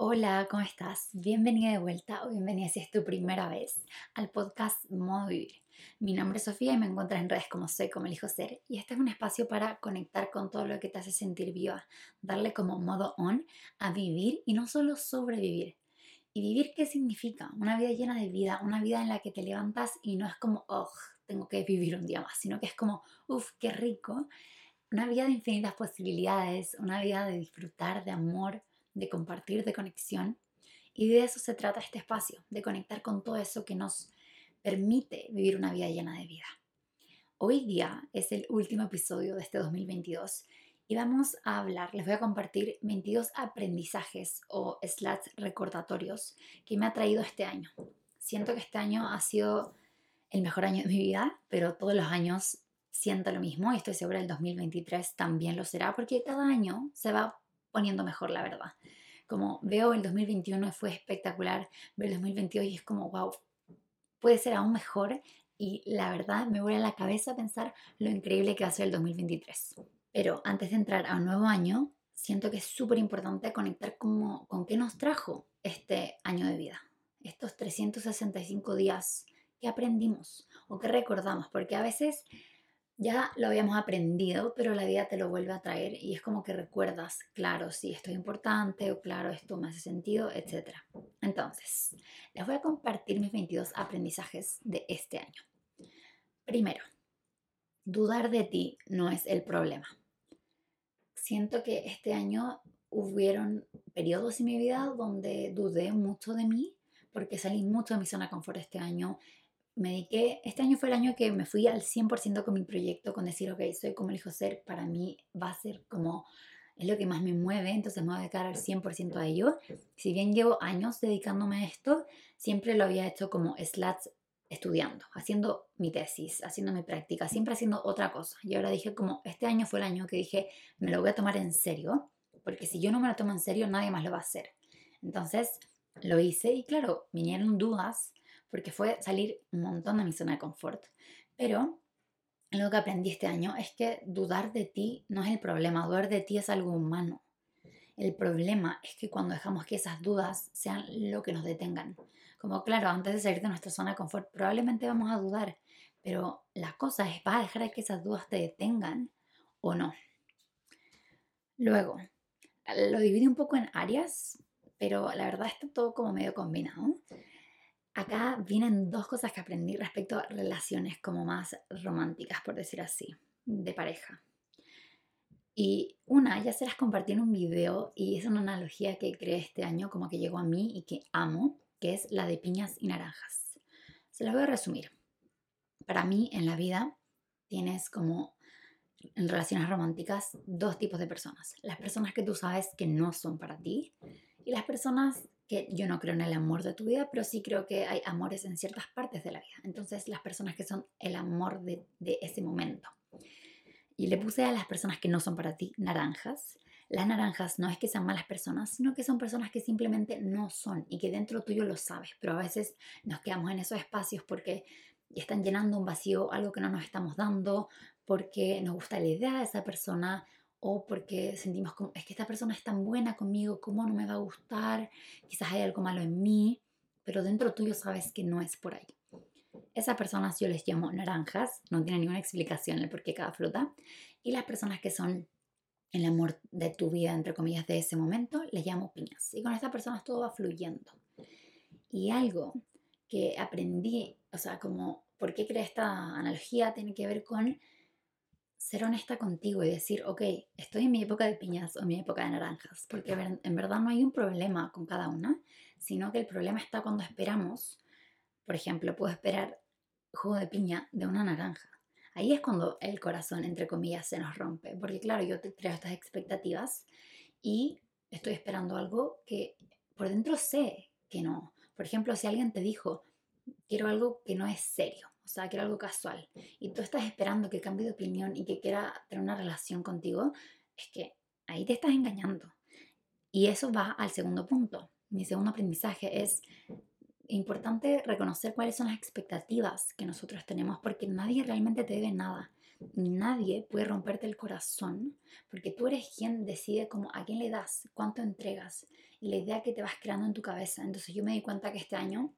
Hola, ¿cómo estás? Bienvenida de vuelta o bienvenida si es tu primera vez al podcast Modo Vivir. Mi nombre es Sofía y me encuentras en redes como soy, como elijo ser. Y este es un espacio para conectar con todo lo que te hace sentir viva, darle como modo on a vivir y no solo sobrevivir. ¿Y vivir qué significa? Una vida llena de vida, una vida en la que te levantas y no es como, oh, tengo que vivir un día más, sino que es como, uff, qué rico. Una vida de infinitas posibilidades, una vida de disfrutar, de amor, de compartir, de conexión. Y de eso se trata este espacio, de conectar con todo eso que nos permite vivir una vida llena de vida. Hoy día es el último episodio de este 2022 y vamos a hablar, les voy a compartir 22 aprendizajes o slats recordatorios que me ha traído este año. Siento que este año ha sido el mejor año de mi vida, pero todos los años siento lo mismo y estoy segura el 2023 también lo será porque cada año se va poniendo mejor, la verdad. Como veo el 2021 fue espectacular, ver el 2022 y es como, wow, puede ser aún mejor y la verdad me vuelve a la cabeza pensar lo increíble que va a ser el 2023. Pero antes de entrar a un nuevo año, siento que es súper importante conectar como, con qué nos trajo este año de vida, estos 365 días que aprendimos o que recordamos, porque a veces ya lo habíamos aprendido, pero la vida te lo vuelve a traer y es como que recuerdas, claro, sí, esto es importante o claro, esto me hace sentido, etc. Entonces, les voy a compartir mis 22 aprendizajes de este año. Primero, dudar de ti no es el problema. Siento que este año hubieron periodos en mi vida donde dudé mucho de mí porque salí mucho de mi zona de confort este año me dediqué, este año fue el año que me fui al 100% con mi proyecto, con decir, ok, soy como elijo ser, para mí va a ser como, es lo que más me mueve, entonces me voy a dedicar al 100% a ello. Si bien llevo años dedicándome a esto, siempre lo había hecho como slats estudiando, haciendo mi tesis, haciendo mi práctica, siempre haciendo otra cosa. Y ahora dije como, este año fue el año que dije, me lo voy a tomar en serio, porque si yo no me lo tomo en serio, nadie más lo va a hacer. Entonces, lo hice y claro, vinieron dudas, porque fue salir un montón de mi zona de confort. Pero lo que aprendí este año es que dudar de ti no es el problema, dudar de ti es algo humano. El problema es que cuando dejamos que esas dudas sean lo que nos detengan. Como claro, antes de salir de nuestra zona de confort probablemente vamos a dudar, pero la cosa es, ¿vas a dejar que esas dudas te detengan o no? Luego, lo dividí un poco en áreas, pero la verdad está todo como medio combinado. Acá vienen dos cosas que aprendí respecto a relaciones como más románticas, por decir así, de pareja. Y una, ya se las compartí en un video y es una analogía que creé este año, como que llegó a mí y que amo, que es la de piñas y naranjas. Se las voy a resumir. Para mí, en la vida, tienes como en relaciones románticas dos tipos de personas. Las personas que tú sabes que no son para ti y las personas que yo no creo en el amor de tu vida, pero sí creo que hay amores en ciertas partes de la vida. Entonces, las personas que son el amor de, ese momento. Y le puse a las personas que no son para ti naranjas. Las naranjas no es que sean malas personas, sino que son personas que simplemente no son y que dentro tuyo lo sabes, pero a veces nos quedamos en esos espacios porque están llenando un vacío, algo que no nos estamos dando, porque nos gusta la idea de esa persona o porque sentimos como, es que esta persona es tan buena conmigo, ¿cómo no me va a gustar? Quizás hay algo malo en mí, pero dentro tuyo sabes que no es por ahí. Esas personas yo les llamo naranjas, no tiene ninguna explicación el por qué cada fruta. Y las personas que son el amor de tu vida, entre comillas, de ese momento, les llamo piñas. Y con estas personas todo va fluyendo. Y algo que aprendí, o sea, como, ¿por qué creé esta analogía? Tiene que ver con ser honesta contigo y decir, ok, estoy en mi época de piñas o en mi época de naranjas, porque en verdad no hay un problema con cada una, sino que el problema está cuando esperamos, por ejemplo, puedo esperar jugo de piña de una naranja. Ahí es cuando el corazón, entre comillas, se nos rompe, porque claro, yo te creo estas expectativas y estoy esperando algo que por dentro sé que no. Por ejemplo, si alguien te dijo, quiero algo que no es serio, o sea, quiero algo casual, y tú estás esperando que cambie de opinión y que quiera tener una relación contigo, es que ahí te estás engañando. Y eso va al segundo punto. Mi segundo aprendizaje es importante reconocer cuáles son las expectativas que nosotros tenemos porque nadie realmente te debe nada. nadie puede romperte el corazón porque tú eres quien decide como a quién le das, cuánto entregas y la idea que te vas creando en tu cabeza. Entonces yo me di cuenta que este año,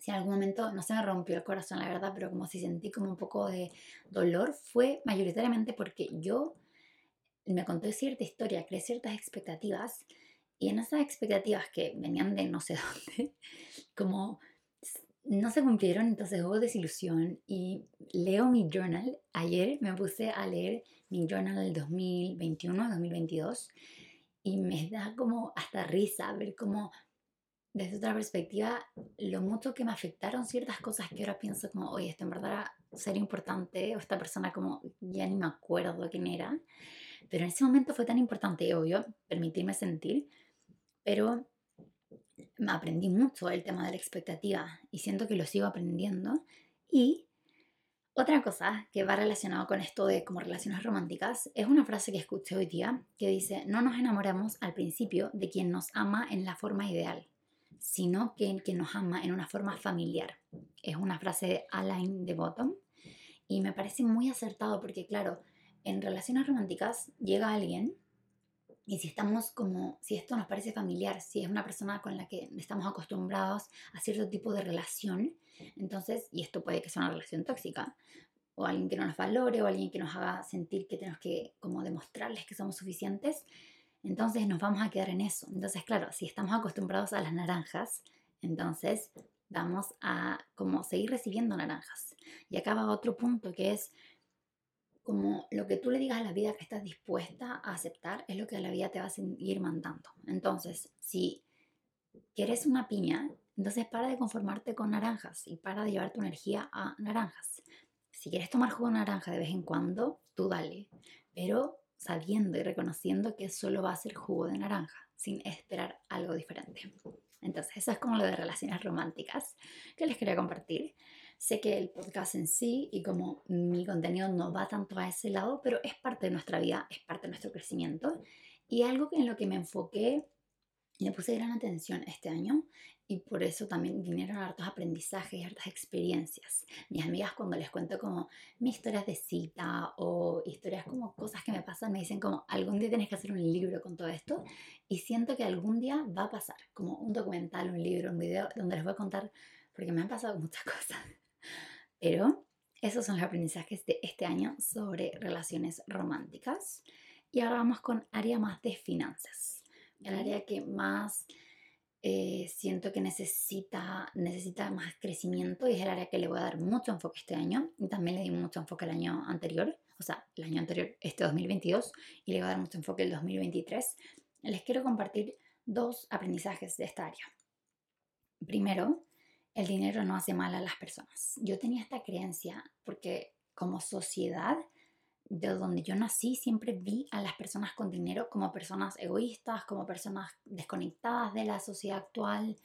si en algún momento no se me rompió el corazón, la verdad, pero como si sentí como un poco de dolor, fue mayoritariamente porque yo me conté cierta historia, creé ciertas expectativas y en esas expectativas que venían de no sé dónde, como no se cumplieron, entonces hubo desilusión y leo mi journal. Ayer me puse a leer mi journal del 2021, 2022 y me da como hasta risa ver cómo desde otra perspectiva lo mucho que me afectaron ciertas cosas que ahora pienso como, oye, esto en verdad era ser importante o esta persona como ya ni me acuerdo quién era, pero en ese momento fue tan importante, obvio, permitirme sentir, pero me aprendí mucho el tema de la expectativa y siento que lo sigo aprendiendo. Y otra cosa que va relacionado con esto de como relaciones románticas es una frase que escuché hoy día que dice, no nos enamoramos al principio de quien nos ama en la forma ideal, sino que quien nos ama en una forma familiar. Es una frase de Alain de Bottom y me parece muy acertado porque claro, en relaciones románticas llega alguien y si estamos como, si esto nos parece familiar, si es una persona con la que estamos acostumbrados a cierto tipo de relación, entonces, y esto puede que sea una relación tóxica, o alguien que no nos valore, o alguien que nos haga sentir que tenemos que como demostrarles que somos suficientes, entonces nos vamos a quedar en eso. Entonces, claro, si estamos acostumbrados a las naranjas, entonces vamos a como seguir recibiendo naranjas. Y acá va otro punto que es como lo que tú le digas a la vida que estás dispuesta a aceptar es lo que la vida te va a seguir mandando. Entonces, si quieres una piña, entonces para de conformarte con naranjas y para de llevar tu energía a naranjas. Si quieres tomar jugo de naranja de vez en cuando, tú dale, pero sabiendo y reconociendo que solo va a ser jugo de naranja, sin esperar algo diferente. Entonces, eso es como lo de relaciones románticas que les quería compartir. Sé que el podcast en sí y como mi contenido no va tanto a ese lado, pero es parte de nuestra vida, es parte de nuestro crecimiento y algo en lo que me enfoqué le puse gran atención este año y por eso también vinieron hartos aprendizajes y hartas experiencias. Mis amigas cuando les cuento como mis historias de cita o historias como cosas que me pasan, me dicen como algún día tienes que hacer un libro con todo esto y siento que algún día va a pasar, como un documental, un libro, un video donde les voy a contar porque me han pasado muchas cosas. Pero esos son los aprendizajes de este año sobre relaciones románticas. Y ahora vamos con área más de finanzas. El área que más eh, siento que necesita, necesita más crecimiento y es el área que le voy a dar mucho enfoque este año. Y también le di mucho enfoque el año anterior, o sea, el año anterior, este 2022, y le voy a dar mucho enfoque el 2023. Les quiero compartir dos aprendizajes de esta área. Primero, el dinero no hace mal a las personas. Yo tenía esta creencia porque como sociedad de donde yo nací siempre vi a las personas con dinero como personas egoístas, como personas desconectadas de la sociedad actual.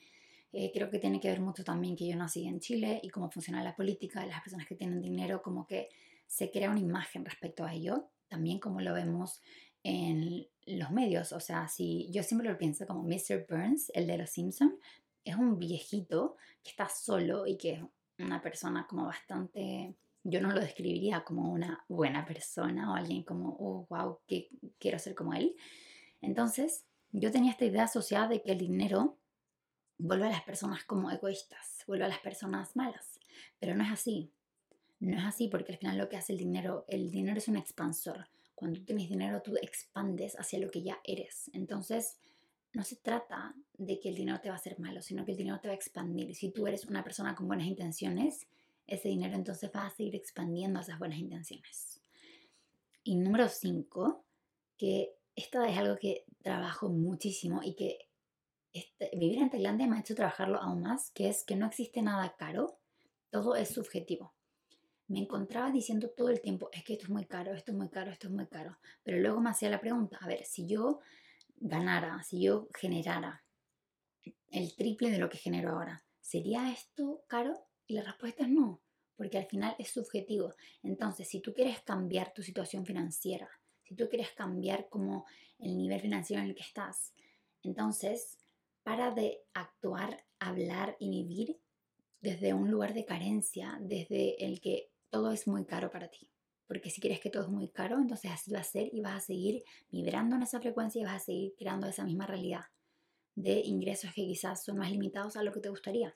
Eh, creo que tiene que ver mucho también que yo nací en Chile y cómo funciona la política de las personas que tienen dinero, como que se crea una imagen respecto a ello, también como lo vemos en los medios, o sea, si yo siempre lo pienso como Mr. Burns, el de los Simpsons, es un viejito que está solo y que es una persona como bastante, yo no lo describiría como una buena persona o alguien como, oh, wow, que quiero ser como él. Entonces, yo tenía esta idea asociada de que el dinero vuelve a las personas como egoístas, vuelve a las personas malas, pero no es así. No es así porque al final lo que hace el dinero, el dinero es un expansor. Cuando tienes dinero, tú expandes hacia lo que ya eres. Entonces, no se trata de que el dinero te va a hacer malo, sino que el dinero te va a expandir. Si tú eres una persona con buenas intenciones, ese dinero entonces va a seguir expandiendo esas buenas intenciones. Y número cinco, que esto es algo que trabajo muchísimo y que este, vivir en Tailandia me ha hecho trabajarlo aún más, que es que no existe nada caro, todo es subjetivo. Me encontraba diciendo todo el tiempo, es que esto es muy caro, esto es muy caro, esto es muy caro. Pero luego me hacía la pregunta, a ver, si yo ganara, si yo generara el triple de lo que genero ahora, ¿sería esto caro? Y la respuesta es no, porque al final es subjetivo. Entonces, si tú quieres cambiar tu situación financiera, si tú quieres cambiar como el nivel financiero en el que estás, entonces para de actuar, hablar y vivir desde un lugar de carencia, desde el que todo es muy caro para ti. Porque si quieres que todo es muy caro, entonces así va a ser y vas a seguir vibrando en esa frecuencia y vas a seguir creando esa misma realidad de ingresos que quizás son más limitados a lo que te gustaría.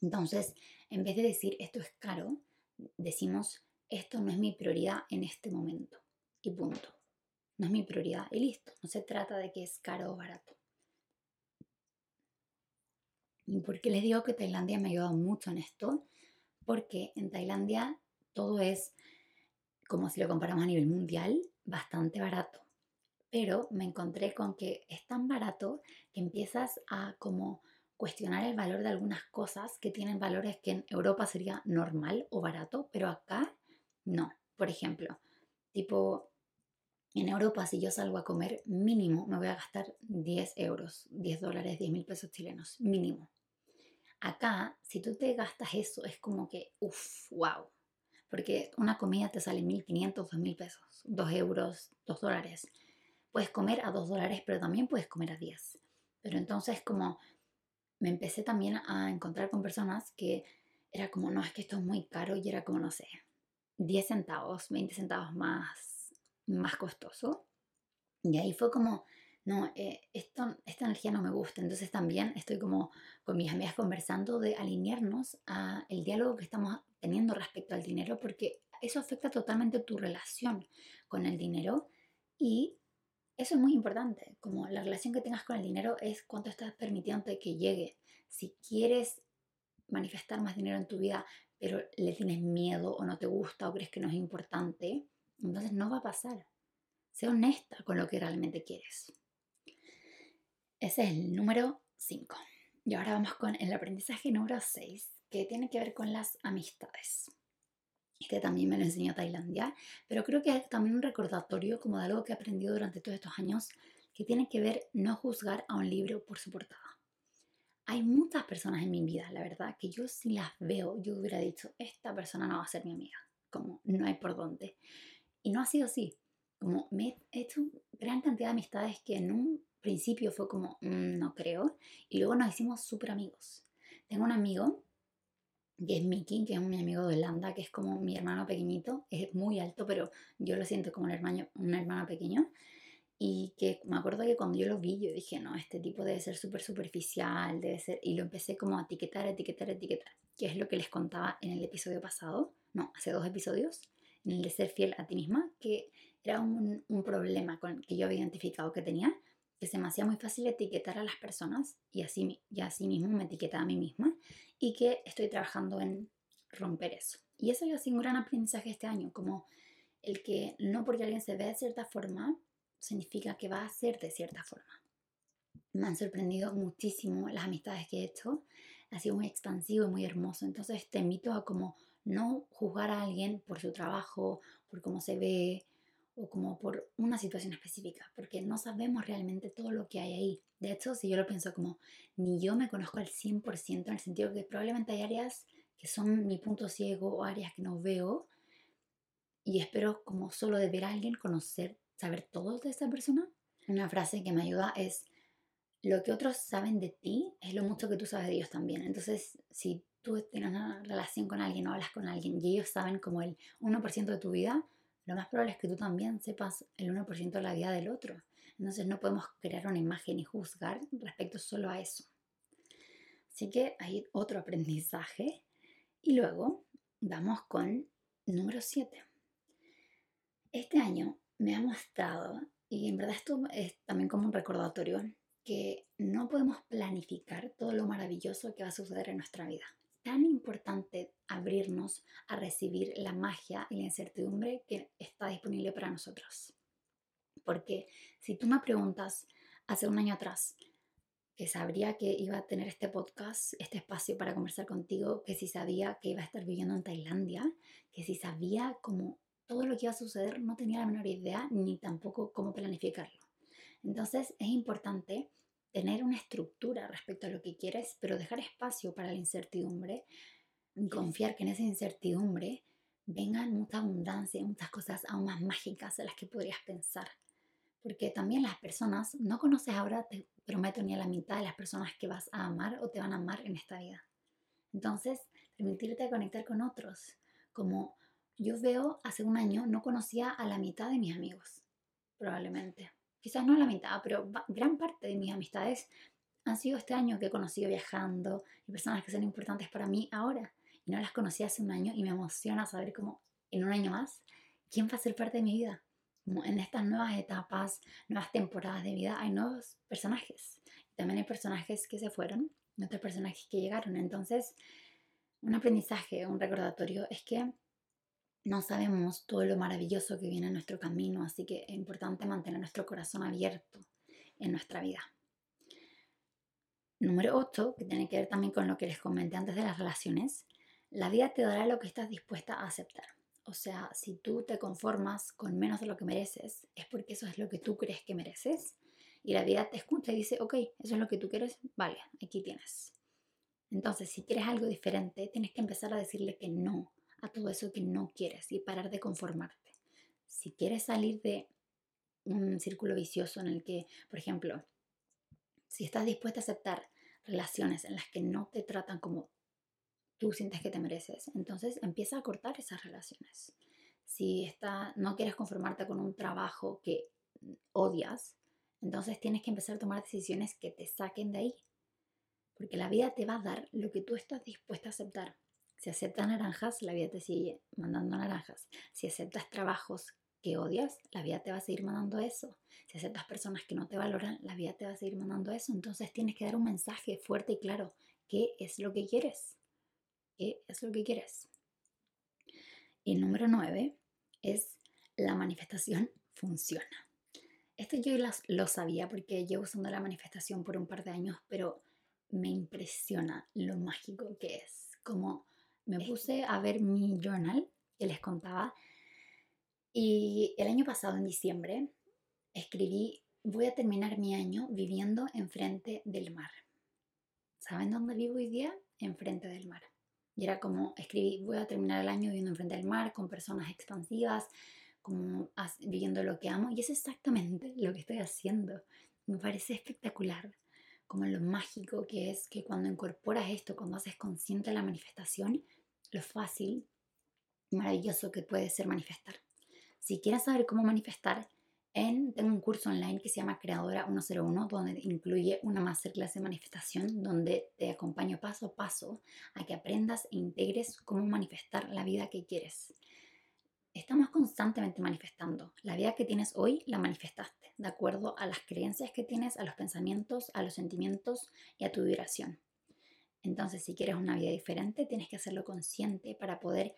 Entonces, en vez de decir esto es caro, decimos esto no es mi prioridad en este momento. Y punto. No es mi prioridad y listo. No se trata de que es caro o barato. ¿Y por qué les digo que Tailandia me ha ayudado mucho en esto? Porque en Tailandia todo es, como si lo comparamos a nivel mundial, bastante barato. Pero me encontré con que es tan barato que empiezas a como cuestionar el valor de algunas cosas que tienen valores que en Europa sería normal o barato, pero acá no. Por ejemplo, tipo, en Europa si yo salgo a comer mínimo me voy a gastar 10 euros, 10 dólares, 10 mil pesos chilenos, mínimo. Acá, si tú te gastas eso, es como que, uff, wow. Porque una comida te sale 1.500, 2.000 pesos, 2 euros, 2 dólares. Puedes comer a 2 dólares, pero también puedes comer a 10. Pero entonces como me empecé también a encontrar con personas que era como, no, es que esto es muy caro y era como, no sé, 10 centavos, 20 centavos más, más costoso. Y ahí fue como, no, eh, esto, esta energía no me gusta. Entonces también estoy como con mis amigas conversando de alinearnos a el diálogo que estamos teniendo respecto al dinero, porque eso afecta totalmente tu relación con el dinero y eso es muy importante, como la relación que tengas con el dinero es cuánto estás permitiendo que llegue. Si quieres manifestar más dinero en tu vida, pero le tienes miedo o no te gusta o crees que no es importante, entonces no va a pasar. Sé honesta con lo que realmente quieres. Ese es el número 5. Y ahora vamos con el aprendizaje número 6, que tiene que ver con las amistades. Este también me lo enseñó Tailandia, pero creo que es también un recordatorio como de algo que he aprendido durante todos estos años, que tiene que ver no juzgar a un libro por su portada. Hay muchas personas en mi vida, la verdad, que yo si las veo, yo hubiera dicho, esta persona no va a ser mi amiga, como no hay por dónde. Y no ha sido así, como me he hecho gran cantidad de amistades que en un principio fue como, mm, no creo, y luego nos hicimos súper amigos. Tengo un amigo que es Mickey, que es mi amigo de Holanda, que es como mi hermano pequeñito, es muy alto, pero yo lo siento como un hermano, un hermano pequeño. Y que me acuerdo que cuando yo lo vi, yo dije, no, este tipo debe ser súper superficial, debe ser... Y lo empecé como a etiquetar, etiquetar, etiquetar, que es lo que les contaba en el episodio pasado, no, hace dos episodios, en el de ser fiel a ti misma, que era un, un problema con, que yo había identificado que tenía, que se me hacía muy fácil etiquetar a las personas y así, y así mismo me etiquetaba a mí misma y que estoy trabajando en romper eso. Y eso ha sido un gran aprendizaje este año, como el que no porque alguien se ve de cierta forma significa que va a ser de cierta forma. Me han sorprendido muchísimo las amistades que he hecho, ha sido muy expansivo y muy hermoso, entonces te invito a como no juzgar a alguien por su trabajo, por cómo se ve, o como por una situación específica, porque no sabemos realmente todo lo que hay ahí. De hecho, si yo lo pienso como ni yo me conozco al 100% en el sentido que probablemente hay áreas que son mi punto ciego o áreas que no veo y espero como solo de ver a alguien conocer, saber todo de esa persona. Una frase que me ayuda es lo que otros saben de ti es lo mucho que tú sabes de ellos también. Entonces, si tú tienes una relación con alguien o hablas con alguien y ellos saben como el 1% de tu vida, lo más probable es que tú también sepas el 1% de la vida del otro. Entonces no podemos crear una imagen y juzgar respecto solo a eso. Así que hay otro aprendizaje. Y luego vamos con número 7. Este año me ha mostrado, y en verdad esto es también como un recordatorio, que no podemos planificar todo lo maravilloso que va a suceder en nuestra vida tan importante abrirnos a recibir la magia y la incertidumbre que está disponible para nosotros. Porque si tú me preguntas hace un año atrás que sabría que iba a tener este podcast, este espacio para conversar contigo, que si sabía que iba a estar viviendo en Tailandia, que si sabía cómo todo lo que iba a suceder, no tenía la menor idea ni tampoco cómo planificarlo. Entonces es importante tener una estructura respecto a lo que quieres, pero dejar espacio para la incertidumbre, confiar que en esa incertidumbre vengan mucha abundancia, muchas cosas aún más mágicas de las que podrías pensar. Porque también las personas, no conoces ahora, te prometo, ni a la mitad de las personas que vas a amar o te van a amar en esta vida. Entonces, permitirte conectar con otros, como yo veo hace un año no conocía a la mitad de mis amigos, probablemente. Quizás no la mitad, pero gran parte de mis amistades han sido este año que he conocido viajando y personas que son importantes para mí ahora. Y no las conocí hace un año y me emociona saber cómo en un año más, quién va a ser parte de mi vida. En estas nuevas etapas, nuevas temporadas de vida, hay nuevos personajes. También hay personajes que se fueron otros personajes que llegaron. Entonces, un aprendizaje, un recordatorio es que no sabemos todo lo maravilloso que viene en nuestro camino, así que es importante mantener nuestro corazón abierto en nuestra vida. Número 8, que tiene que ver también con lo que les comenté antes de las relaciones, la vida te dará lo que estás dispuesta a aceptar. O sea, si tú te conformas con menos de lo que mereces, es porque eso es lo que tú crees que mereces. Y la vida te escucha y dice, ok, eso es lo que tú quieres, vale, aquí tienes. Entonces, si quieres algo diferente, tienes que empezar a decirle que no a todo eso que no quieres y parar de conformarte. Si quieres salir de un círculo vicioso en el que, por ejemplo, si estás dispuesta a aceptar relaciones en las que no te tratan como tú sientes que te mereces, entonces empieza a cortar esas relaciones. Si está, no quieres conformarte con un trabajo que odias, entonces tienes que empezar a tomar decisiones que te saquen de ahí, porque la vida te va a dar lo que tú estás dispuesta a aceptar. Si aceptas naranjas, la vida te sigue mandando naranjas. Si aceptas trabajos que odias, la vida te va a seguir mandando eso. Si aceptas personas que no te valoran, la vida te va a seguir mandando eso. Entonces tienes que dar un mensaje fuerte y claro. ¿Qué es lo que quieres? ¿Qué es lo que quieres? Y número nueve es la manifestación funciona. Esto yo lo sabía porque llevo usando la manifestación por un par de años, pero me impresiona lo mágico que es. Como me puse a ver mi journal que les contaba y el año pasado, en diciembre, escribí, voy a terminar mi año viviendo enfrente del mar. ¿Saben dónde vivo hoy día? Enfrente del mar. Y era como, escribí, voy a terminar el año viviendo enfrente del mar, con personas expansivas, como viviendo lo que amo. Y es exactamente lo que estoy haciendo. Me parece espectacular como lo mágico que es que cuando incorporas esto, cuando haces consciente la manifestación, lo fácil y maravilloso que puede ser manifestar. Si quieres saber cómo manifestar, en, tengo un curso online que se llama Creadora 101, donde incluye una masterclass de manifestación, donde te acompaño paso a paso a que aprendas e integres cómo manifestar la vida que quieres. Estamos constantemente manifestando. La vida que tienes hoy la manifestaste, de acuerdo a las creencias que tienes, a los pensamientos, a los sentimientos y a tu vibración. Entonces, si quieres una vida diferente, tienes que hacerlo consciente para poder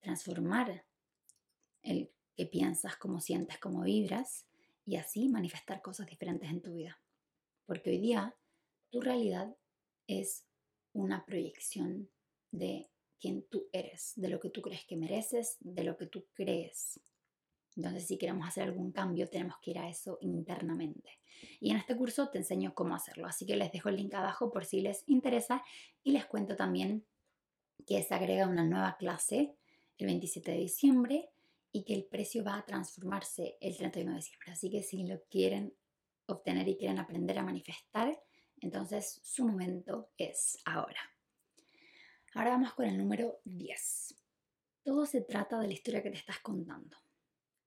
transformar el que piensas, cómo sientes, cómo vibras y así manifestar cosas diferentes en tu vida. Porque hoy día tu realidad es una proyección de quién tú eres, de lo que tú crees que mereces, de lo que tú crees. Entonces, si queremos hacer algún cambio, tenemos que ir a eso internamente. Y en este curso te enseño cómo hacerlo. Así que les dejo el link abajo por si les interesa y les cuento también que se agrega una nueva clase el 27 de diciembre y que el precio va a transformarse el 31 de diciembre. Así que si lo quieren obtener y quieren aprender a manifestar, entonces su momento es ahora. Ahora vamos con el número 10. Todo se trata de la historia que te estás contando.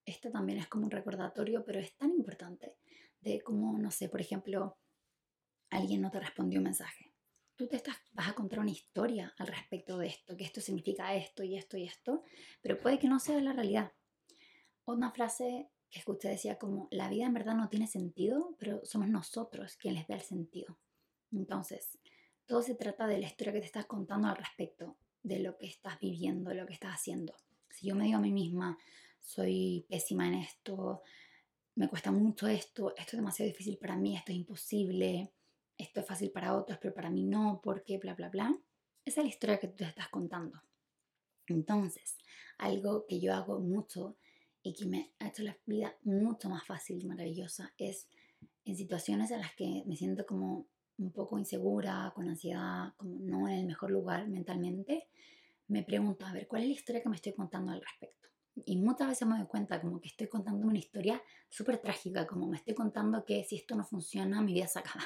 Esto también es como un recordatorio, pero es tan importante de cómo, no sé, por ejemplo, alguien no te respondió un mensaje. Tú te estás, vas a contar una historia al respecto de esto, que esto significa esto y esto y esto, pero puede que no sea la realidad. Una frase que escuché decía como, la vida en verdad no tiene sentido, pero somos nosotros quienes les da el sentido. Entonces, todo se trata de la historia que te estás contando al respecto de lo que estás viviendo, de lo que estás haciendo. Si yo me digo a mí misma, soy pésima en esto, me cuesta mucho esto, esto es demasiado difícil para mí, esto es imposible, esto es fácil para otros, pero para mí no, porque bla, bla, bla. Esa es la historia que tú te estás contando. Entonces, algo que yo hago mucho y que me ha hecho la vida mucho más fácil y maravillosa es en situaciones en las que me siento como un poco insegura, con ansiedad, como no en el mejor lugar mentalmente, me pregunto, a ver, ¿cuál es la historia que me estoy contando al respecto? Y muchas veces me doy cuenta como que estoy contando una historia súper trágica, como me estoy contando que si esto no funciona, mi vida se acaba.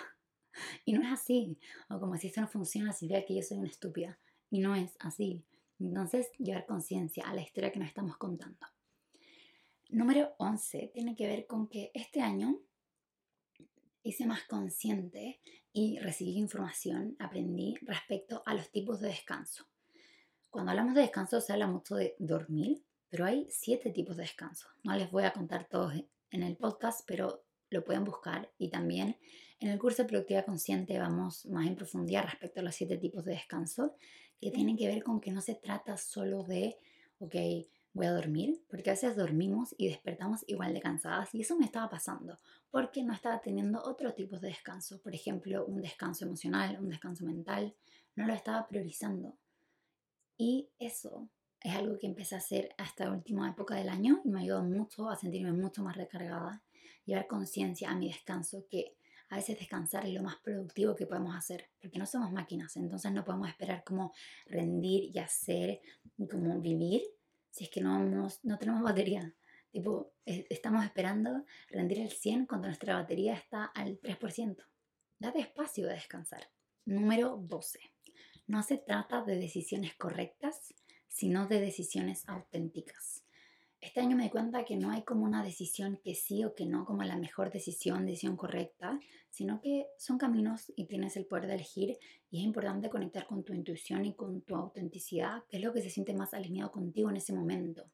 Y no es así. O como si esto no funciona, significa que yo soy una estúpida. Y no es así. Entonces, llevar conciencia a la historia que nos estamos contando. Número 11 tiene que ver con que este año hice más consciente y recibí información, aprendí respecto a los tipos de descanso. Cuando hablamos de descanso se habla mucho de dormir, pero hay siete tipos de descanso. No les voy a contar todos en el podcast, pero lo pueden buscar y también en el curso de productividad consciente vamos más en profundidad respecto a los siete tipos de descanso que tienen que ver con que no se trata solo de, ok, voy a dormir, porque a veces dormimos y despertamos igual de cansadas y eso me estaba pasando porque no estaba teniendo otro tipo de descanso, por ejemplo, un descanso emocional, un descanso mental, no lo estaba priorizando. Y eso es algo que empecé a hacer hasta la última época del año y me ayudó mucho a sentirme mucho más recargada, llevar conciencia a mi descanso, que a veces descansar es lo más productivo que podemos hacer, porque no somos máquinas, entonces no podemos esperar como rendir y hacer, como vivir si es que no, no tenemos batería. Tipo, estamos esperando rendir el 100 cuando nuestra batería está al 3%. Date espacio de descansar. Número 12. No se trata de decisiones correctas, sino de decisiones auténticas. Este año me di cuenta que no hay como una decisión que sí o que no, como la mejor decisión, decisión correcta, sino que son caminos y tienes el poder de elegir y es importante conectar con tu intuición y con tu autenticidad, que es lo que se siente más alineado contigo en ese momento.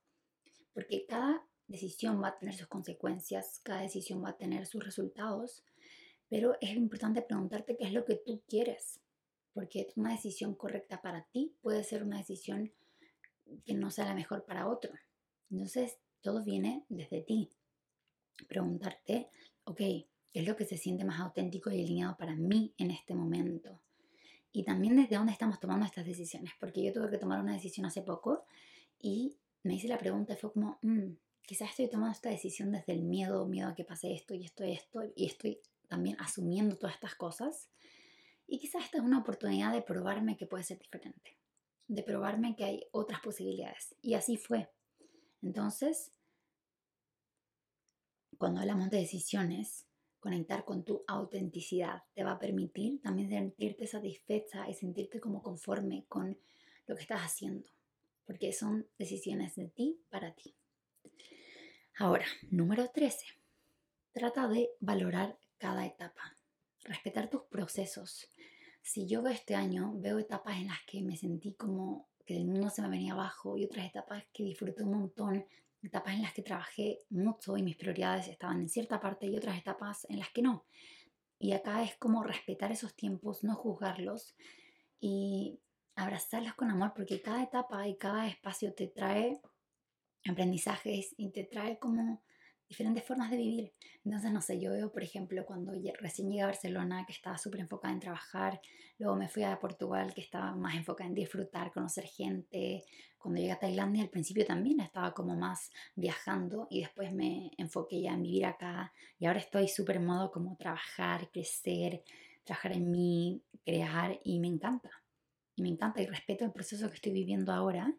Porque cada decisión va a tener sus consecuencias, cada decisión va a tener sus resultados, pero es importante preguntarte qué es lo que tú quieres, porque una decisión correcta para ti puede ser una decisión que no sea la mejor para otro. Entonces, todo viene desde ti. Preguntarte, ok, ¿qué es lo que se siente más auténtico y alineado para mí en este momento? Y también desde dónde estamos tomando estas decisiones, porque yo tuve que tomar una decisión hace poco y me hice la pregunta y fue como, mm, quizás estoy tomando esta decisión desde el miedo, miedo a que pase esto y esto y esto, y estoy también asumiendo todas estas cosas. Y quizás esta es una oportunidad de probarme que puede ser diferente, de probarme que hay otras posibilidades. Y así fue. Entonces, cuando hablamos de decisiones, conectar con tu autenticidad te va a permitir también sentirte satisfecha y sentirte como conforme con lo que estás haciendo, porque son decisiones de ti para ti. Ahora, número 13. Trata de valorar cada etapa, respetar tus procesos. Si yo veo este año, veo etapas en las que me sentí como que el mundo se me venía abajo y otras etapas que disfruté un montón, etapas en las que trabajé mucho y mis prioridades estaban en cierta parte y otras etapas en las que no. Y acá es como respetar esos tiempos, no juzgarlos y abrazarlos con amor porque cada etapa y cada espacio te trae aprendizajes y te trae como diferentes formas de vivir. Entonces, no sé, yo veo, por ejemplo, cuando recién llegué a Barcelona, que estaba súper enfocada en trabajar, luego me fui a Portugal, que estaba más enfocada en disfrutar, conocer gente. Cuando llegué a Tailandia, al principio también estaba como más viajando y después me enfoqué ya en vivir acá y ahora estoy súper modo como trabajar, crecer, trabajar en mí, crear y me encanta. Y me encanta y respeto el proceso que estoy viviendo ahora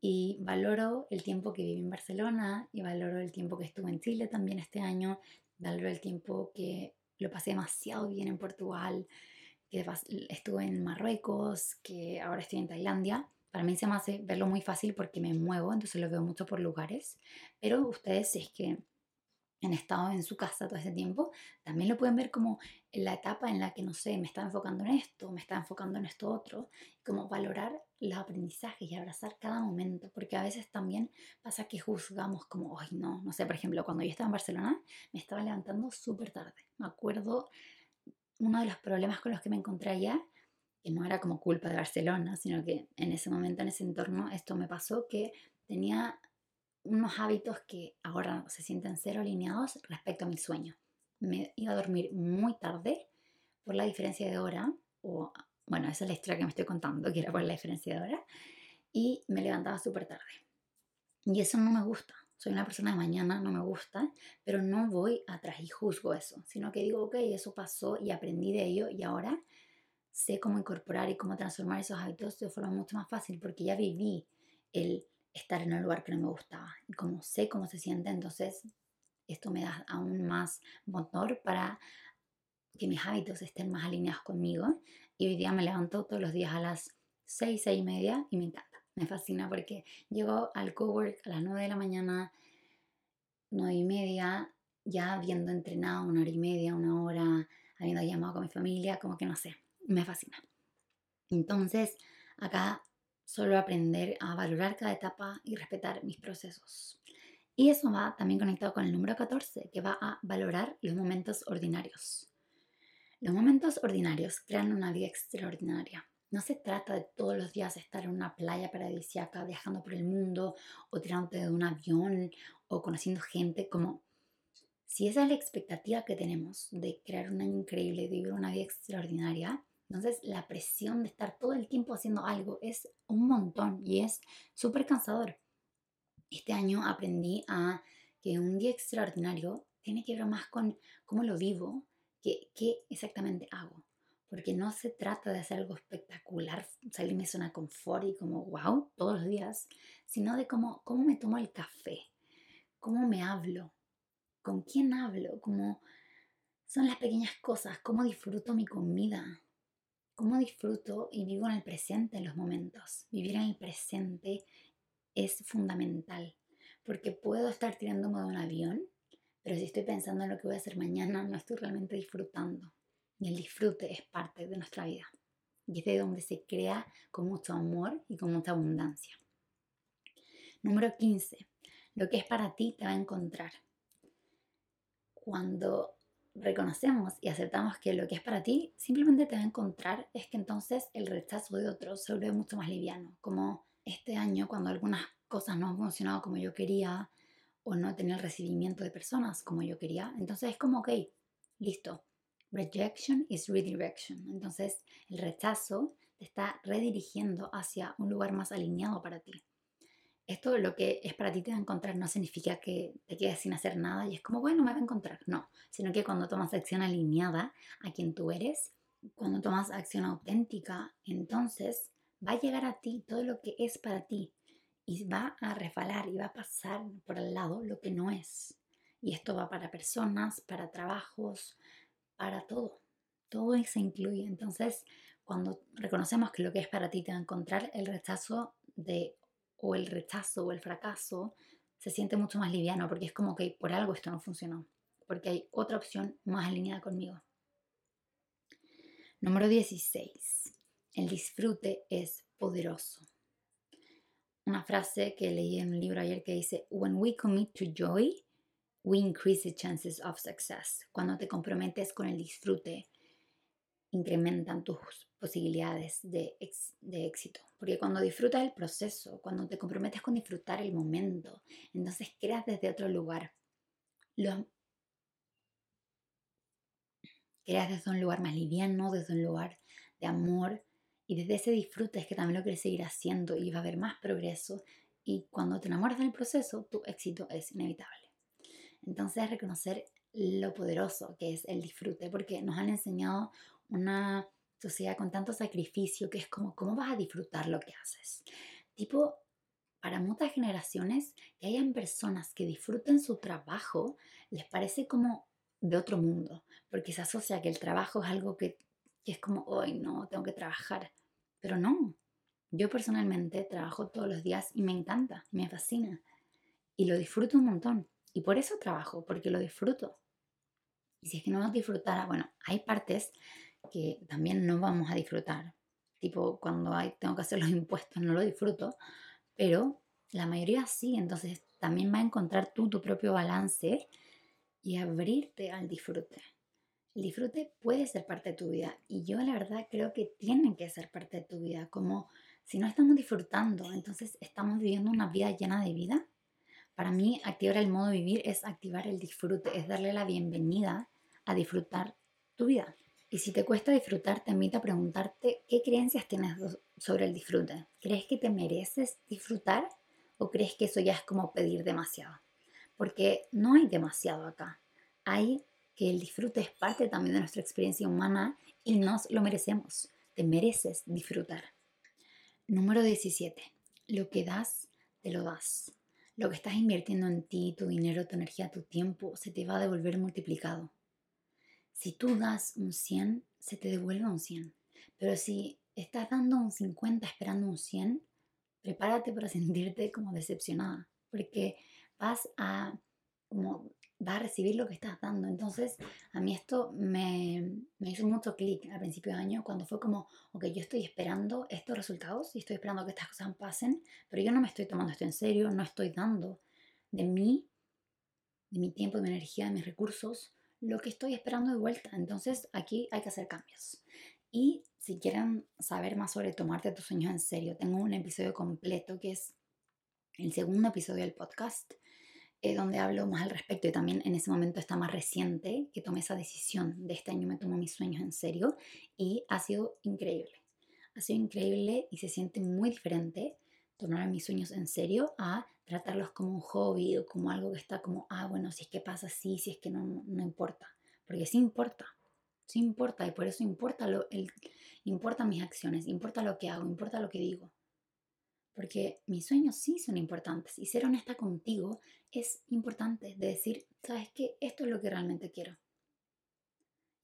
y valoro el tiempo que viví en Barcelona y valoro el tiempo que estuve en Chile también este año, valoro el tiempo que lo pasé demasiado bien en Portugal, que estuve en Marruecos, que ahora estoy en Tailandia. Para mí se me hace verlo muy fácil porque me muevo, entonces lo veo mucho por lugares, pero ustedes es que han estado en su casa todo ese tiempo, también lo pueden ver como la etapa en la que, no sé, me estaba enfocando en esto, me estaba enfocando en esto otro, como valorar los aprendizajes y abrazar cada momento, porque a veces también pasa que juzgamos como, ay, no, no sé, por ejemplo, cuando yo estaba en Barcelona, me estaba levantando súper tarde. Me acuerdo uno de los problemas con los que me encontré allá, que no era como culpa de Barcelona, sino que en ese momento, en ese entorno, esto me pasó que tenía unos hábitos que ahora se sienten cero alineados respecto a mi sueño. Me iba a dormir muy tarde por la diferencia de hora, o bueno, esa es la historia que me estoy contando, que era por la diferencia de hora, y me levantaba súper tarde. Y eso no me gusta. Soy una persona de mañana, no me gusta, pero no voy atrás y juzgo eso, sino que digo, ok, eso pasó y aprendí de ello y ahora sé cómo incorporar y cómo transformar esos hábitos de forma mucho más fácil porque ya viví el estar en un lugar que no me gustaba. Y como sé cómo se siente, entonces esto me da aún más motor para que mis hábitos estén más alineados conmigo. Y hoy día me levanto todos los días a las 6, 6 y media y me encanta. Me fascina porque llego al cowork a las 9 de la mañana, 9 y media, ya habiendo entrenado una hora y media, una hora, habiendo llamado con mi familia, como que no sé, me fascina. Entonces, acá solo aprender a valorar cada etapa y respetar mis procesos. Y eso va también conectado con el número 14, que va a valorar los momentos ordinarios. Los momentos ordinarios crean una vida extraordinaria. No se trata de todos los días estar en una playa paradisíaca, viajando por el mundo, o tirándote de un avión, o conociendo gente, como si esa es la expectativa que tenemos de crear un año increíble, de vivir una vida extraordinaria, entonces la presión de estar todo el tiempo haciendo algo es un montón y es súper cansador. Este año aprendí a que un día extraordinario tiene que ver más con cómo lo vivo que qué exactamente hago. Porque no se trata de hacer algo espectacular, salirme de zona confort y como wow todos los días, sino de cómo, cómo me tomo el café, cómo me hablo, con quién hablo, cómo son las pequeñas cosas, cómo disfruto mi comida, cómo disfruto y vivo en el presente en los momentos. Vivir en el presente es fundamental, porque puedo estar tirándome de un avión, pero si estoy pensando en lo que voy a hacer mañana, no estoy realmente disfrutando. Y el disfrute es parte de nuestra vida. Y es de donde se crea con mucho amor y con mucha abundancia. Número 15. Lo que es para ti te va a encontrar. Cuando reconocemos y aceptamos que lo que es para ti simplemente te va a encontrar, es que entonces el rechazo de otros se vuelve mucho más liviano. Como este año, cuando algunas cosas no han funcionado como yo quería o no tenía el recibimiento de personas como yo quería, entonces es como, ok, listo. Rejection is redirection. Entonces el rechazo te está redirigiendo hacia un lugar más alineado para ti esto lo que es para ti te va a encontrar no significa que te quedes sin hacer nada y es como, bueno, me va a encontrar. No, sino que cuando tomas acción alineada a quien tú eres, cuando tomas acción auténtica, entonces va a llegar a ti todo lo que es para ti y va a refalar y va a pasar por al lado lo que no es. Y esto va para personas, para trabajos, para todo. Todo se incluye. Entonces, cuando reconocemos que lo que es para ti te va a encontrar, el rechazo de o el rechazo o el fracaso se siente mucho más liviano porque es como que por algo esto no funcionó, porque hay otra opción más alineada conmigo. Número 16. El disfrute es poderoso. Una frase que leí en un libro ayer que dice, When we commit to joy, we increase the chances of success. Cuando te comprometes con el disfrute, incrementan tus posibilidades de, de, éxito. Porque cuando disfrutas el proceso, cuando te comprometes con disfrutar el momento, entonces creas desde otro lugar. Lo, creas desde un lugar más liviano, desde un lugar de amor. Y desde ese disfrute es que también lo quieres seguir haciendo y va a haber más progreso. Y cuando te enamoras del proceso, tu éxito es inevitable. Entonces, reconocer lo poderoso que es el disfrute, porque nos han enseñado una sociedad con tanto sacrificio que es como, ¿cómo vas a disfrutar lo que haces? Tipo, para muchas generaciones, que hayan personas que disfruten su trabajo, les parece como de otro mundo, porque se asocia que el trabajo es algo que, que es como, hoy no, tengo que trabajar. Pero no, yo personalmente trabajo todos los días y me encanta, me fascina y lo disfruto un montón. Y por eso trabajo, porque lo disfruto. Y si es que no lo disfrutara, bueno, hay partes que también no vamos a disfrutar. Tipo, cuando hay, tengo que hacer los impuestos no lo disfruto, pero la mayoría sí, entonces también va a encontrar tú tu propio balance y abrirte al disfrute. El disfrute puede ser parte de tu vida y yo la verdad creo que tiene que ser parte de tu vida, como si no estamos disfrutando, entonces estamos viviendo una vida llena de vida. Para mí, activar el modo de vivir es activar el disfrute, es darle la bienvenida a disfrutar tu vida. Y si te cuesta disfrutar, te invito a preguntarte qué creencias tienes sobre el disfrute. ¿Crees que te mereces disfrutar o crees que eso ya es como pedir demasiado? Porque no hay demasiado acá. Hay que el disfrute es parte también de nuestra experiencia humana y nos lo merecemos. Te mereces disfrutar. Número 17. Lo que das, te lo das. Lo que estás invirtiendo en ti, tu dinero, tu energía, tu tiempo, se te va a devolver multiplicado. Si tú das un 100, se te devuelve un 100. Pero si estás dando un 50 esperando un 100, prepárate para sentirte como decepcionada, porque vas a como vas a recibir lo que estás dando. Entonces, a mí esto me, me hizo mucho clic al principio de año cuando fue como, ok, yo estoy esperando estos resultados y estoy esperando que estas cosas pasen, pero yo no me estoy tomando esto en serio, no estoy dando de mí, de mi tiempo, de mi energía, de mis recursos, lo que estoy esperando de vuelta. Entonces, aquí hay que hacer cambios. Y si quieren saber más sobre tomarte tus sueños en serio, tengo un episodio completo que es el segundo episodio del podcast eh, donde hablo más al respecto y también en ese momento está más reciente que tomé esa decisión de este año me tomo mis sueños en serio y ha sido increíble. Ha sido increíble y se siente muy diferente tomar mis sueños en serio a tratarlos como un hobby o como algo que está como, ah, bueno, si es que pasa así, si es que no, no importa. Porque sí importa, sí importa y por eso importa, lo, el, importa mis acciones, importa lo que hago, importa lo que digo. Porque mis sueños sí son importantes y ser honesta contigo es importante de decir, ¿sabes qué? Esto es lo que realmente quiero.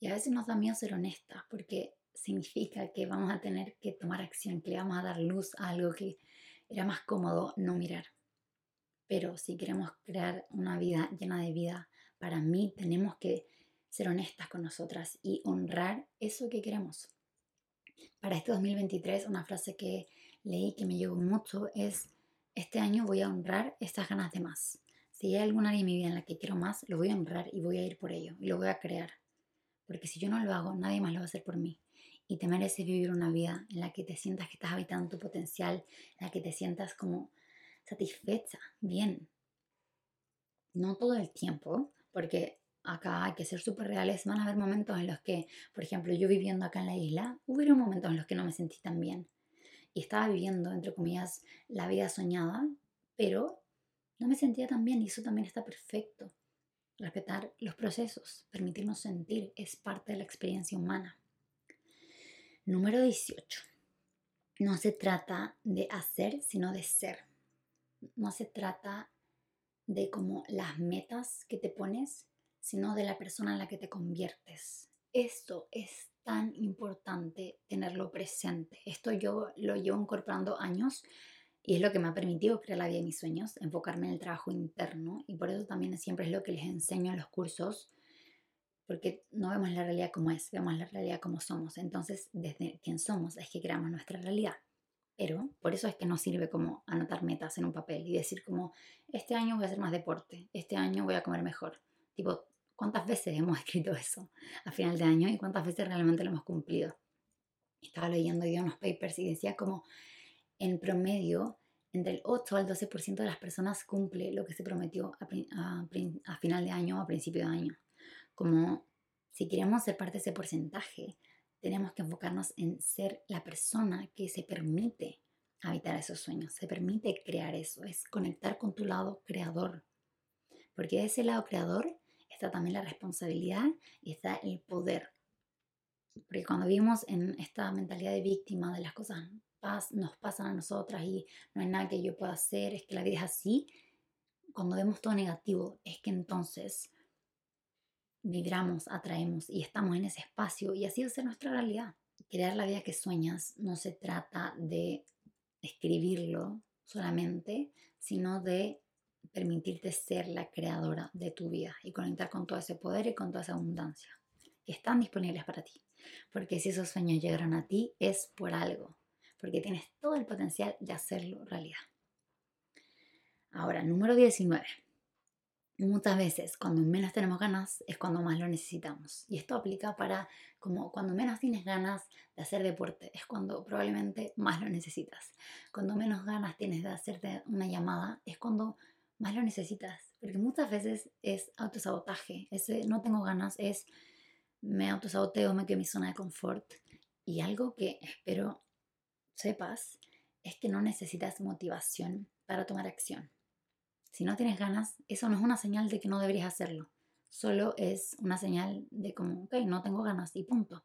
Y a veces nos da miedo ser honestas porque significa que vamos a tener que tomar acción, que le vamos a dar luz a algo que era más cómodo no mirar. Pero si queremos crear una vida llena de vida, para mí tenemos que ser honestas con nosotras y honrar eso que queremos. Para este 2023, una frase que leí que me llegó mucho es, este año voy a honrar estas ganas de más. Si hay alguna área en mi vida en la que quiero más, lo voy a honrar y voy a ir por ello y lo voy a crear. Porque si yo no lo hago, nadie más lo va a hacer por mí. Y te mereces vivir una vida en la que te sientas que estás habitando tu potencial, en la que te sientas como satisfecha, bien. No todo el tiempo, porque acá hay que ser súper reales. Van a haber momentos en los que, por ejemplo, yo viviendo acá en la isla, hubo momentos en los que no me sentí tan bien y estaba viviendo, entre comillas, la vida soñada, pero no me sentía tan bien y eso también está perfecto. Respetar los procesos, permitirnos sentir, es parte de la experiencia humana. Número 18. No se trata de hacer, sino de ser. No se trata de como las metas que te pones, sino de la persona en la que te conviertes. Esto es tan importante tenerlo presente. Esto yo lo llevo incorporando años y es lo que me ha permitido crear la vida de mis sueños, enfocarme en el trabajo interno y por eso también siempre es lo que les enseño en los cursos, porque no vemos la realidad como es, vemos la realidad como somos. Entonces, desde quién somos es que creamos nuestra realidad. Pero por eso es que no sirve como anotar metas en un papel y decir como, este año voy a hacer más deporte, este año voy a comer mejor. Tipo, ¿Cuántas veces hemos escrito eso a final de año y cuántas veces realmente lo hemos cumplido? Estaba leyendo yo unos papers y decía como en promedio entre el 8 al 12% de las personas cumple lo que se prometió a, a, final de año o a principio de año. Como si queremos ser parte de ese porcentaje, tenemos que enfocarnos en ser la persona que se permite habitar esos sueños, se permite crear eso, es conectar con tu lado creador. Porque de ese lado creador está también la responsabilidad y está el poder. Porque cuando vivimos en esta mentalidad de víctima de las cosas nos pasan a nosotras y no hay nada que yo pueda hacer, es que la vida es así, cuando vemos todo negativo, es que entonces vibramos, atraemos y estamos en ese espacio y así va a ser nuestra realidad. Crear la vida que sueñas no se trata de escribirlo solamente, sino de permitirte ser la creadora de tu vida y conectar con todo ese poder y con toda esa abundancia que están disponibles para ti. Porque si esos sueños llegaron a ti es por algo, porque tienes todo el potencial de hacerlo realidad. Ahora, número 19. Muchas veces cuando menos tenemos ganas es cuando más lo necesitamos. Y esto aplica para como cuando menos tienes ganas de hacer deporte, es cuando probablemente más lo necesitas. Cuando menos ganas tienes de hacerte una llamada, es cuando más lo necesitas. Porque muchas veces es autosabotaje. Ese no tengo ganas es me autosaboteo, me quedo en mi zona de confort. Y algo que espero sepas es que no necesitas motivación para tomar acción. Si no tienes ganas, eso no es una señal de que no deberías hacerlo. Solo es una señal de como, ok, no tengo ganas y punto.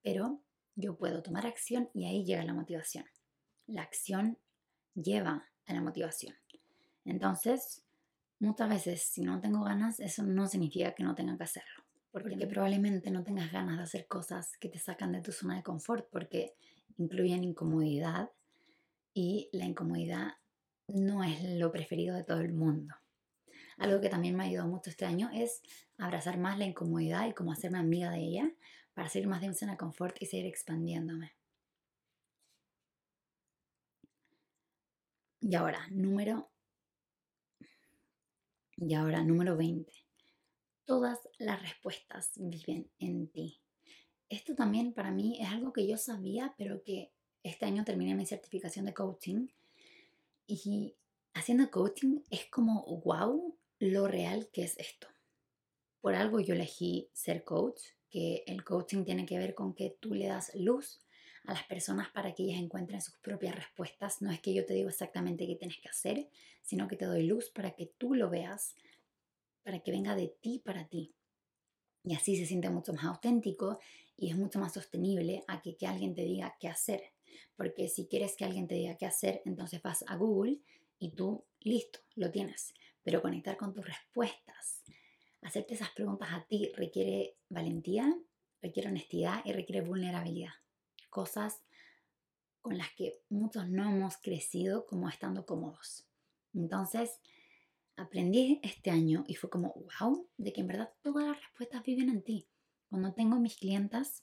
Pero yo puedo tomar acción y ahí llega la motivación. La acción lleva a la motivación. Entonces, muchas veces si no tengo ganas, eso no significa que no tenga que hacerlo. Porque probablemente no tengas ganas de hacer cosas que te sacan de tu zona de confort porque incluyen incomodidad y la incomodidad no es lo preferido de todo el mundo. Algo que también me ha ayudado mucho este año es abrazar más la incomodidad y cómo hacerme amiga de ella para salir más de mi zona de confort y seguir expandiéndome. Y ahora, número y ahora, número 20. Todas las respuestas viven en ti. Esto también para mí es algo que yo sabía, pero que este año terminé mi certificación de coaching y haciendo coaching es como, wow, lo real que es esto. Por algo yo elegí ser coach, que el coaching tiene que ver con que tú le das luz a las personas para que ellas encuentren sus propias respuestas. No es que yo te digo exactamente qué tienes que hacer, sino que te doy luz para que tú lo veas, para que venga de ti para ti. Y así se siente mucho más auténtico y es mucho más sostenible a que, que alguien te diga qué hacer. Porque si quieres que alguien te diga qué hacer, entonces vas a Google y tú, listo, lo tienes. Pero conectar con tus respuestas, hacerte esas preguntas a ti requiere valentía, requiere honestidad y requiere vulnerabilidad. Cosas con las que muchos no hemos crecido como estando cómodos. Entonces, aprendí este año y fue como, wow, de que en verdad todas las respuestas viven en ti. Cuando tengo mis clientas,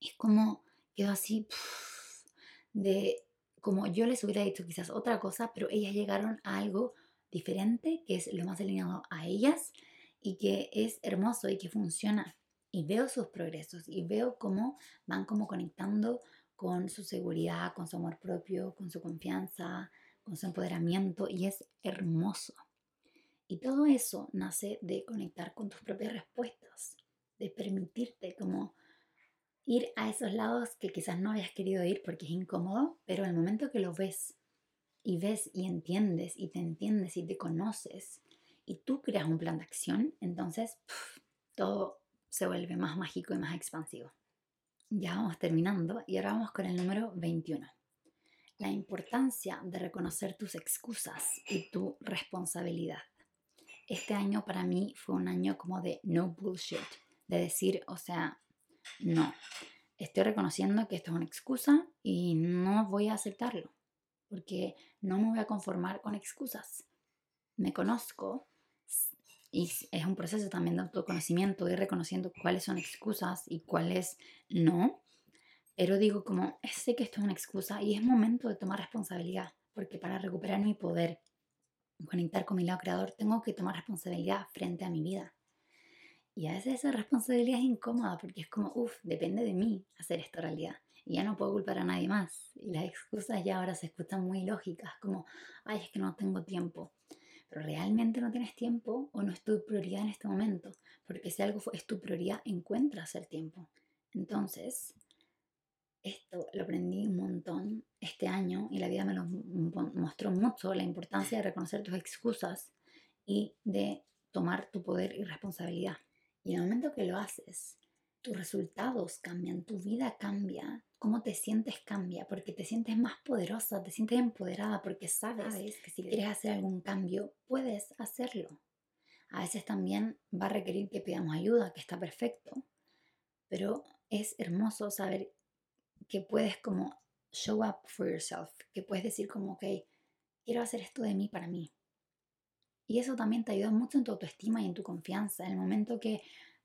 es como, quedo así, de como yo les hubiera dicho quizás otra cosa, pero ellas llegaron a algo diferente, que es lo más alineado a ellas y que es hermoso y que funciona. Y veo sus progresos y veo cómo van como conectando con su seguridad, con su amor propio, con su confianza, con su empoderamiento y es hermoso. Y todo eso nace de conectar con tus propias respuestas, de permitirte como ir a esos lados que quizás no hayas querido ir porque es incómodo, pero en el momento que lo ves y ves y entiendes y te entiendes y te conoces y tú creas un plan de acción, entonces todo se vuelve más mágico y más expansivo. Ya vamos terminando y ahora vamos con el número 21. La importancia de reconocer tus excusas y tu responsabilidad. Este año para mí fue un año como de no bullshit, de decir, o sea, no, estoy reconociendo que esto es una excusa y no voy a aceptarlo porque no me voy a conformar con excusas. Me conozco y es un proceso también de autoconocimiento, ir reconociendo cuáles son excusas y cuáles no. Pero digo como, sé que esto es una excusa y es momento de tomar responsabilidad, porque para recuperar mi poder, conectar con mi lado creador, tengo que tomar responsabilidad frente a mi vida. Y a veces esa responsabilidad es incómoda porque es como, uff, depende de mí hacer esta realidad y ya no puedo culpar a nadie más. Y las excusas ya ahora se escuchan muy lógicas, como, ay, es que no tengo tiempo. Pero realmente no tienes tiempo o no es tu prioridad en este momento, porque si algo es tu prioridad, encuentras el tiempo. Entonces, esto lo aprendí un montón este año y la vida me lo mostró mucho, la importancia de reconocer tus excusas y de tomar tu poder y responsabilidad. Y en el momento que lo haces, tus resultados cambian, tu vida cambia, cómo te sientes cambia, porque te sientes más poderosa, te sientes empoderada, porque sabes, que si quieres hacer algún cambio, puedes hacerlo. A veces también va a requerir que pidamos ayuda, que está perfecto, pero es hermoso saber que puedes como show up for yourself, que puedes decir como, ok, quiero hacer esto de mí para mí. Y eso también te ayuda mucho en tu autoestima y en tu confianza. En el momento que,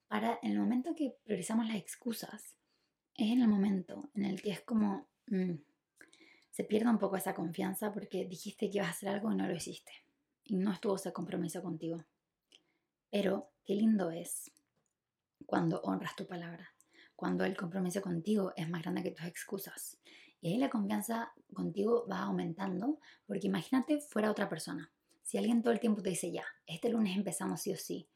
para, en el momento que priorizamos las excusas, es en el momento en el que es como mm, se pierde un poco esa confianza porque dijiste que ibas a hacer algo y no lo hiciste. Y no estuvo ese compromiso contigo. Pero qué lindo es cuando honras tu palabra, cuando el compromiso contigo es más grande que tus excusas. Y ahí la confianza contigo va aumentando, porque imagínate fuera otra persona. Si alguien todo el tiempo te dice, ya, este lunes empezamos sí o sí,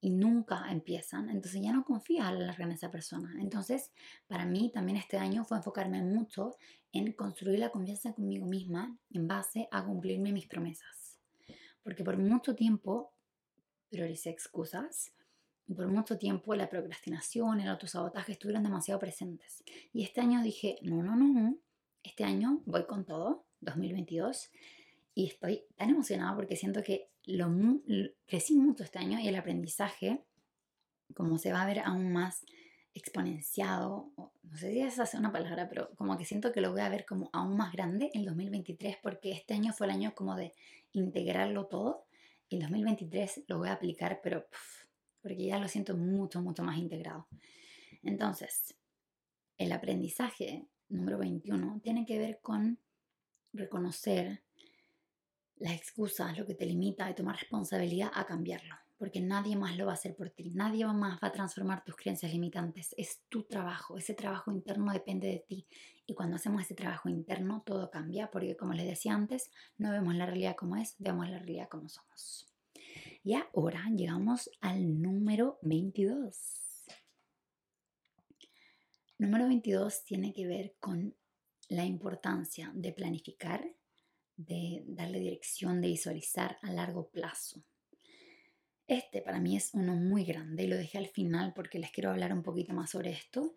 y nunca empiezan, entonces ya no confías a la larga en esa persona. Entonces, para mí también este año fue enfocarme mucho en construir la confianza conmigo misma en base a cumplirme mis promesas. Porque por mucho tiempo prioricé excusas y por mucho tiempo la procrastinación, el autosabotaje estuvieron demasiado presentes. Y este año dije, no, no, no, este año voy con todo, 2022, y estoy tan emocionada porque siento que crecí mucho este año y el aprendizaje, como se va a ver aún más exponenciado, no sé si esa es una palabra, pero como que siento que lo voy a ver como aún más grande en 2023 porque este año fue el año como de integrarlo todo y en 2023 lo voy a aplicar, pero porque ya lo siento mucho, mucho más integrado. Entonces, el aprendizaje número 21 tiene que ver con reconocer las excusas, lo que te limita y tomar responsabilidad a cambiarlo, porque nadie más lo va a hacer por ti, nadie más va a transformar tus creencias limitantes, es tu trabajo, ese trabajo interno depende de ti y cuando hacemos ese trabajo interno todo cambia, porque como les decía antes, no vemos la realidad como es, vemos la realidad como somos. Y ahora llegamos al número 22. Número 22 tiene que ver con la importancia de planificar, de darle dirección, de visualizar a largo plazo. Este para mí es uno muy grande y lo dejé al final porque les quiero hablar un poquito más sobre esto.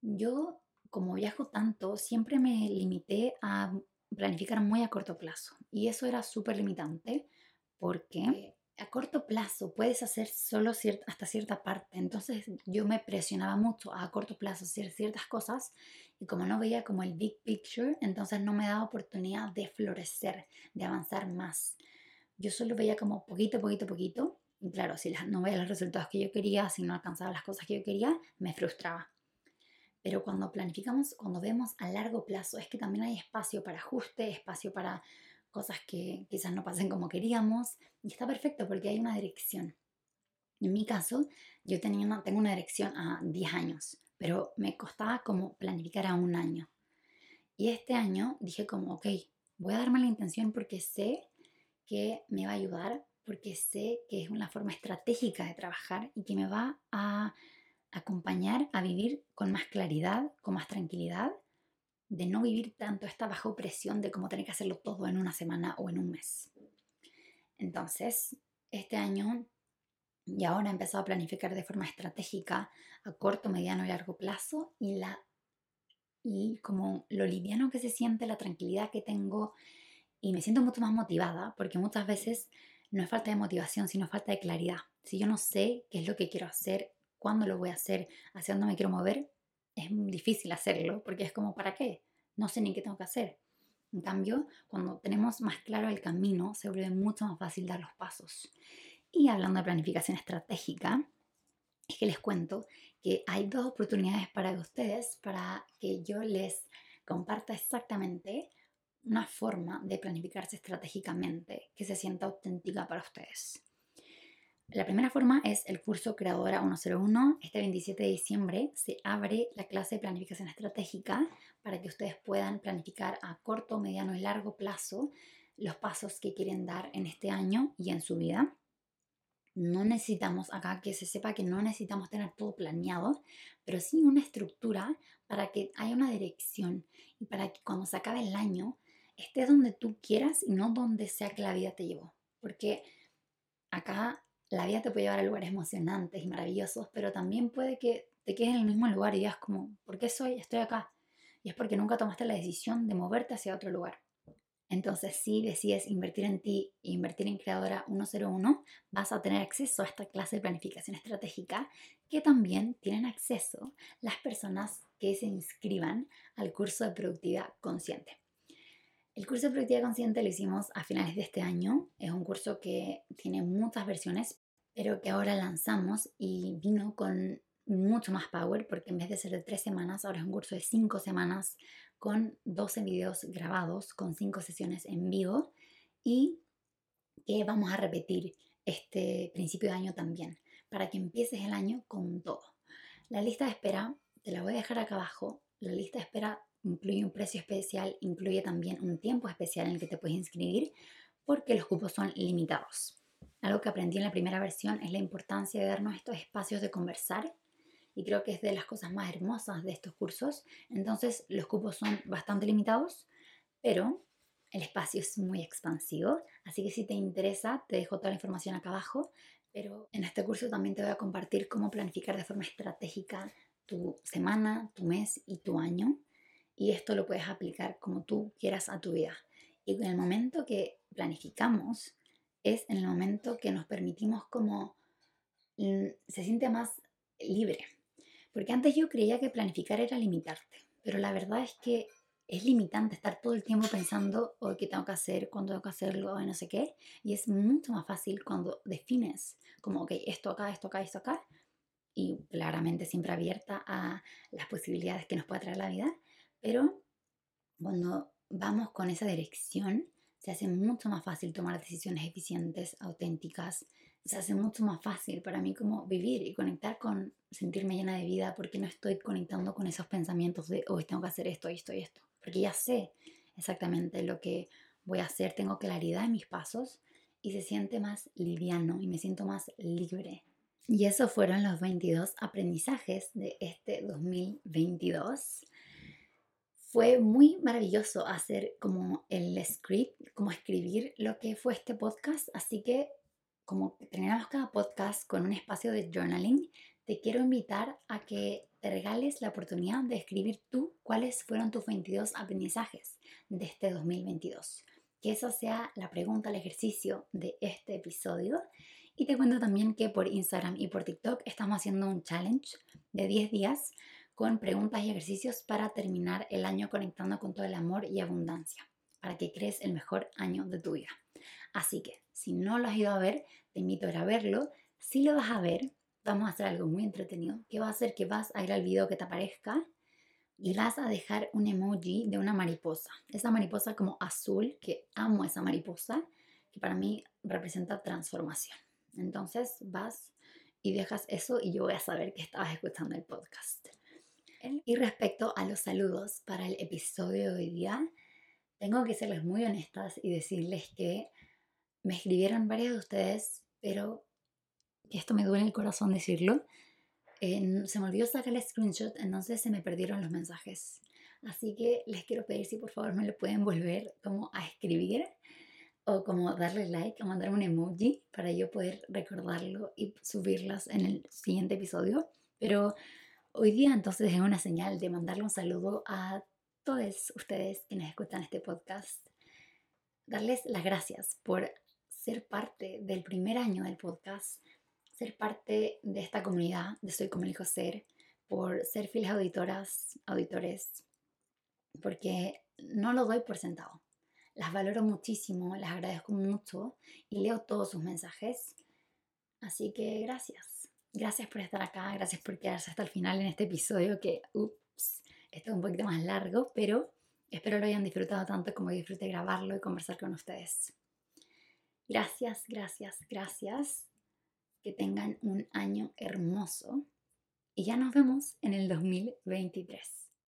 Yo, como viajo tanto, siempre me limité a planificar muy a corto plazo y eso era súper limitante porque a corto plazo puedes hacer solo hasta cierta parte. Entonces yo me presionaba mucho a corto plazo hacer ciertas cosas y como no veía como el big picture, entonces no me daba oportunidad de florecer, de avanzar más. Yo solo veía como poquito, poquito, poquito. Y claro, si no veía los resultados que yo quería, si no alcanzaba las cosas que yo quería, me frustraba. Pero cuando planificamos, cuando vemos a largo plazo, es que también hay espacio para ajuste, espacio para cosas que quizás no pasen como queríamos y está perfecto porque hay una dirección. En mi caso, yo tenía tengo una dirección a 10 años, pero me costaba como planificar a un año. Y este año dije como, ok, voy a darme la intención porque sé que me va a ayudar, porque sé que es una forma estratégica de trabajar y que me va a acompañar a vivir con más claridad, con más tranquilidad de no vivir tanto esta bajo presión de cómo tener que hacerlo todo en una semana o en un mes. Entonces, este año y ahora he empezado a planificar de forma estratégica a corto, mediano y largo plazo y la y como lo liviano que se siente, la tranquilidad que tengo y me siento mucho más motivada porque muchas veces no es falta de motivación, sino falta de claridad. Si yo no sé qué es lo que quiero hacer, cuándo lo voy a hacer, hacia dónde me quiero mover, es difícil hacerlo porque es como, ¿para qué? No sé ni qué tengo que hacer. En cambio, cuando tenemos más claro el camino, se vuelve mucho más fácil dar los pasos. Y hablando de planificación estratégica, es que les cuento que hay dos oportunidades para ustedes para que yo les comparta exactamente una forma de planificarse estratégicamente que se sienta auténtica para ustedes. La primera forma es el curso Creadora 101. Este 27 de diciembre se abre la clase de planificación estratégica para que ustedes puedan planificar a corto, mediano y largo plazo los pasos que quieren dar en este año y en su vida. No necesitamos, acá que se sepa que no necesitamos tener todo planeado, pero sí una estructura para que haya una dirección y para que cuando se acabe el año estés donde tú quieras y no donde sea que la vida te llevó. Porque acá la vida te puede llevar a lugares emocionantes y maravillosos, pero también puede que te quedes en el mismo lugar y digas como, ¿por qué soy? Estoy acá. Y es porque nunca tomaste la decisión de moverte hacia otro lugar. Entonces, si decides invertir en ti e invertir en Creadora 101, vas a tener acceso a esta clase de planificación estratégica que también tienen acceso las personas que se inscriban al curso de productividad consciente. El curso de productividad consciente lo hicimos a finales de este año. Es un curso que tiene muchas versiones, pero que ahora lanzamos y vino con mucho más power porque en vez de ser de tres semanas, ahora es un curso de cinco semanas con 12 videos grabados, con cinco sesiones en vivo y que vamos a repetir este principio de año también para que empieces el año con todo. La lista de espera te la voy a dejar acá abajo. La lista de espera incluye un precio especial, incluye también un tiempo especial en el que te puedes inscribir porque los cupos son limitados. Algo que aprendí en la primera versión es la importancia de darnos estos espacios de conversar y creo que es de las cosas más hermosas de estos cursos. Entonces los cupos son bastante limitados, pero el espacio es muy expansivo, así que si te interesa te dejo toda la información acá abajo, pero en este curso también te voy a compartir cómo planificar de forma estratégica tu semana, tu mes y tu año y esto lo puedes aplicar como tú quieras a tu vida. Y en el momento que planificamos es en el momento que nos permitimos como mm, se siente más libre. Porque antes yo creía que planificar era limitarte, pero la verdad es que es limitante estar todo el tiempo pensando hoy qué tengo que hacer, cuándo tengo que hacerlo, no sé qué. Y es mucho más fácil cuando defines como, ok, esto acá, esto acá, esto acá. Y claramente siempre abierta a las posibilidades que nos puede traer la vida. Pero cuando vamos con esa dirección, se hace mucho más fácil tomar decisiones eficientes, auténticas. Se hace mucho más fácil para mí como vivir y conectar con sentirme llena de vida porque no estoy conectando con esos pensamientos de hoy tengo que hacer esto, esto y esto. Porque ya sé exactamente lo que voy a hacer, tengo claridad en mis pasos y se siente más liviano y me siento más libre. Y esos fueron los 22 aprendizajes de este 2022 fue muy maravilloso hacer como el script, como escribir lo que fue este podcast. Así que como terminamos cada podcast con un espacio de journaling, te quiero invitar a que te regales la oportunidad de escribir tú cuáles fueron tus 22 aprendizajes de este 2022. Que esa sea la pregunta, el ejercicio de este episodio. Y te cuento también que por Instagram y por TikTok estamos haciendo un challenge de 10 días con preguntas y ejercicios para terminar el año conectando con todo el amor y abundancia, para que crees el mejor año de tu vida. Así que, si no lo has ido a ver, te invito a ir a verlo. Si lo vas a ver, vamos a hacer algo muy entretenido, que va a hacer que vas a ir al video que te aparezca y vas a dejar un emoji de una mariposa. Esa mariposa como azul, que amo esa mariposa, que para mí representa transformación. Entonces vas y dejas eso y yo voy a saber que estabas escuchando el podcast. Y respecto a los saludos para el episodio de hoy día, tengo que serles muy honestas y decirles que me escribieron varios de ustedes, pero que esto me duele el corazón decirlo. se me olvidó sacar el screenshot, entonces se me perdieron los mensajes. Así que les quiero pedir si por favor me lo pueden volver como a escribir o como darle like o mandarme un emoji para yo poder recordarlo y subirlas en el siguiente episodio. Pero Hoy día entonces es una señal de mandarle un saludo a todos ustedes quienes escuchan este podcast. Darles las gracias por ser parte del primer año del podcast, ser parte de esta comunidad de Soy como elijo ser, por ser fieles auditoras, auditores, porque no lo doy por sentado. Las valoro muchísimo, las agradezco mucho y leo todos sus mensajes. Así que gracias. Gracias por estar acá, gracias por quedarse hasta el final en este episodio que, ups, esto es un poquito más largo, pero espero lo hayan disfrutado tanto como disfruté grabarlo y conversar con ustedes. Gracias, gracias, gracias. Que tengan un año hermoso y ya nos vemos en el 2023.